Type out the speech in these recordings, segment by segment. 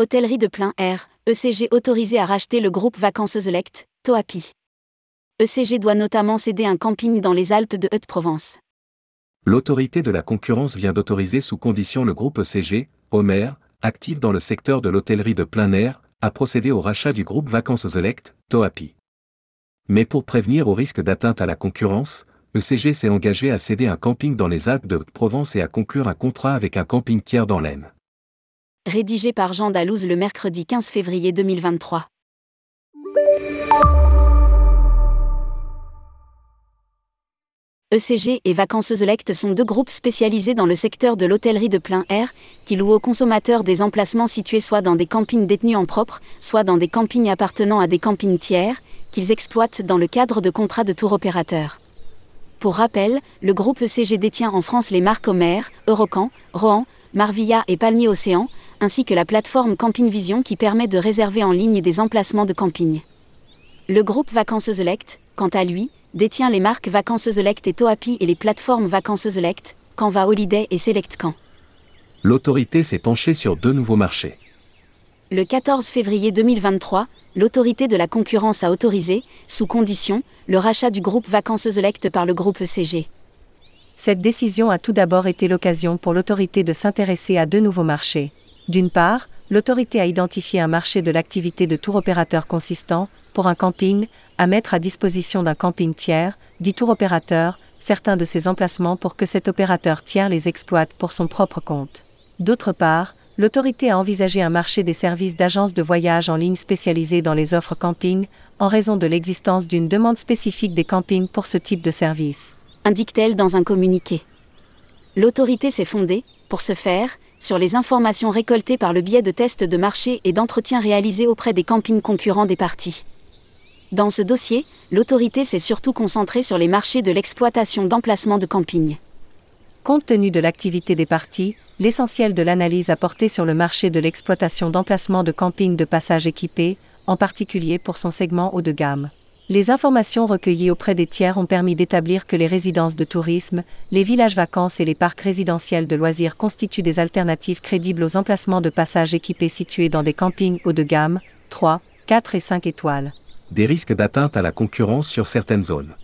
Hôtellerie de plein air, ECG autorisé à racheter le groupe Vacances Select, Toapi. ECG doit notamment céder un camping dans les Alpes de Haute-Provence. L'autorité de la concurrence vient d'autoriser sous condition le groupe ECG, Homer, actif dans le secteur de l'hôtellerie de plein air, à procéder au rachat du groupe Vacances Select, Toapi. Mais pour prévenir au risque d'atteinte à la concurrence, ECG s'est engagé à céder un camping dans les Alpes de Haute-Provence et à conclure un contrat avec un camping tiers dans l'Aisne. Rédigé par Jean Dalouse le mercredi 15 février 2023. ECG et Vacances Select sont deux groupes spécialisés dans le secteur de l'hôtellerie de plein air, qui louent aux consommateurs des emplacements situés soit dans des campings détenus en propre, soit dans des campings appartenant à des campings tiers, qu'ils exploitent dans le cadre de contrats de tour opérateur. Pour rappel, le groupe ECG détient en France les marques Homer, Eurocamp, Rohan, Marvilla et Palmier Océan, ainsi que la plateforme Camping Vision qui permet de réserver en ligne des emplacements de camping. Le groupe Vacances Select, quant à lui, détient les marques Vacances Select et Toapi et les plateformes Vacances Select, Canva Holiday et Select Camp. L'autorité s'est penchée sur deux nouveaux marchés. Le 14 février 2023, l'autorité de la concurrence a autorisé, sous condition, le rachat du groupe Vacances Select par le groupe ECG. Cette décision a tout d'abord été l'occasion pour l'autorité de s'intéresser à deux nouveaux marchés. D'une part, l'autorité a identifié un marché de l'activité de tour opérateur consistant, pour un camping, à mettre à disposition d'un camping tiers, dit tour opérateur, certains de ses emplacements pour que cet opérateur tiers les exploite pour son propre compte. D'autre part, l'autorité a envisagé un marché des services d'agences de voyage en ligne spécialisées dans les offres camping, en raison de l'existence d'une demande spécifique des campings pour ce type de service. Indique-t-elle dans un communiqué. L'autorité s'est fondée, pour ce faire, sur les informations récoltées par le biais de tests de marché et d'entretiens réalisés auprès des campings concurrents des parties. Dans ce dossier, l'autorité s'est surtout concentrée sur les marchés de l'exploitation d'emplacements de camping. Compte tenu de l'activité des parties, l'essentiel de l'analyse a porté sur le marché de l'exploitation d'emplacements de camping de passage équipés, en particulier pour son segment haut de gamme. Les informations recueillies auprès des tiers ont permis d'établir que les résidences de tourisme, les villages vacances et les parcs résidentiels de loisirs constituent des alternatives crédibles aux emplacements de passage équipés situés dans des campings haut de gamme, 3, 4 et 5 étoiles. Des risques d'atteinte à la concurrence sur certaines zones.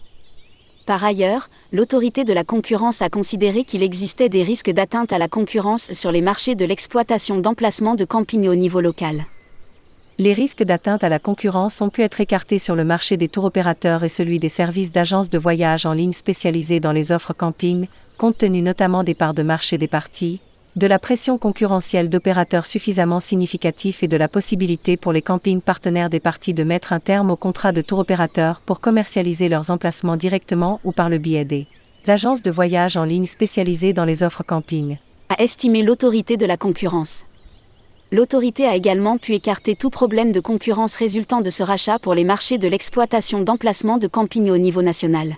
Par ailleurs, l'autorité de la concurrence a considéré qu'il existait des risques d'atteinte à la concurrence sur les marchés de l'exploitation d'emplacements de camping au niveau local les risques d'atteinte à la concurrence ont pu être écartés sur le marché des tours opérateurs et celui des services d'agences de voyage en ligne spécialisés dans les offres camping, compte tenu notamment des parts de marché des parties, de la pression concurrentielle d'opérateurs suffisamment significatifs et de la possibilité pour les campings partenaires des parties de mettre un terme au contrat de tour opérateur pour commercialiser leurs emplacements directement ou par le biais des agences de voyage en ligne spécialisées dans les offres camping. A estimé l'autorité de la concurrence l'autorité a également pu écarter tout problème de concurrence résultant de ce rachat pour les marchés de l'exploitation d'emplacements de camping au niveau national.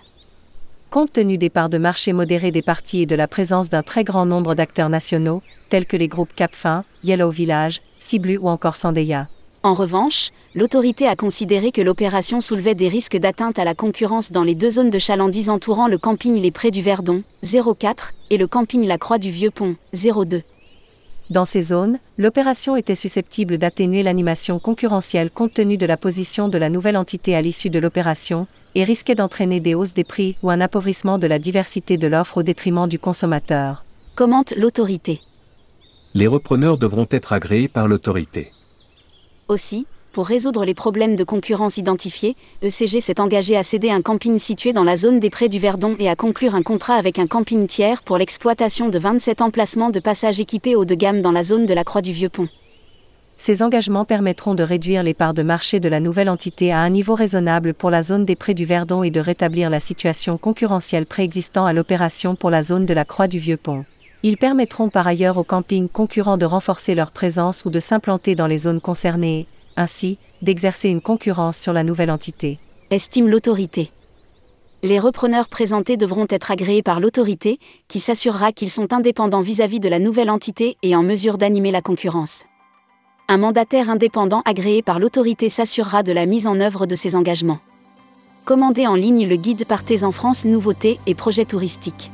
Compte tenu des parts de marché modérées des parties et de la présence d'un très grand nombre d'acteurs nationaux, tels que les groupes Capfin, Yellow Village, Ciblu ou encore Sandeya. En revanche, l'autorité a considéré que l'opération soulevait des risques d'atteinte à la concurrence dans les deux zones de chalandise entourant le camping Les Prés du Verdon, 04, et le camping La Croix du Vieux Pont, 02. Dans ces zones, l'opération était susceptible d'atténuer l'animation concurrentielle compte tenu de la position de la nouvelle entité à l'issue de l'opération, et risquait d'entraîner des hausses des prix ou un appauvrissement de la diversité de l'offre au détriment du consommateur. Commente l'autorité. Les repreneurs devront être agréés par l'autorité. Aussi, pour résoudre les problèmes de concurrence identifiés, ECG s'est engagé à céder un camping situé dans la zone des Prés du Verdon et à conclure un contrat avec un camping tiers pour l'exploitation de 27 emplacements de passage équipés haut de gamme dans la zone de la Croix du Vieux-Pont. Ces engagements permettront de réduire les parts de marché de la nouvelle entité à un niveau raisonnable pour la zone des Prés du Verdon et de rétablir la situation concurrentielle préexistant à l'opération pour la zone de la Croix du Vieux-Pont. Ils permettront par ailleurs aux campings concurrents de renforcer leur présence ou de s'implanter dans les zones concernées, ainsi, d'exercer une concurrence sur la nouvelle entité. Estime l'autorité. Les repreneurs présentés devront être agréés par l'autorité, qui s'assurera qu'ils sont indépendants vis-à-vis de la nouvelle entité et en mesure d'animer la concurrence. Un mandataire indépendant agréé par l'autorité s'assurera de la mise en œuvre de ces engagements. Commandez en ligne le guide Partez en France Nouveautés et projets touristiques.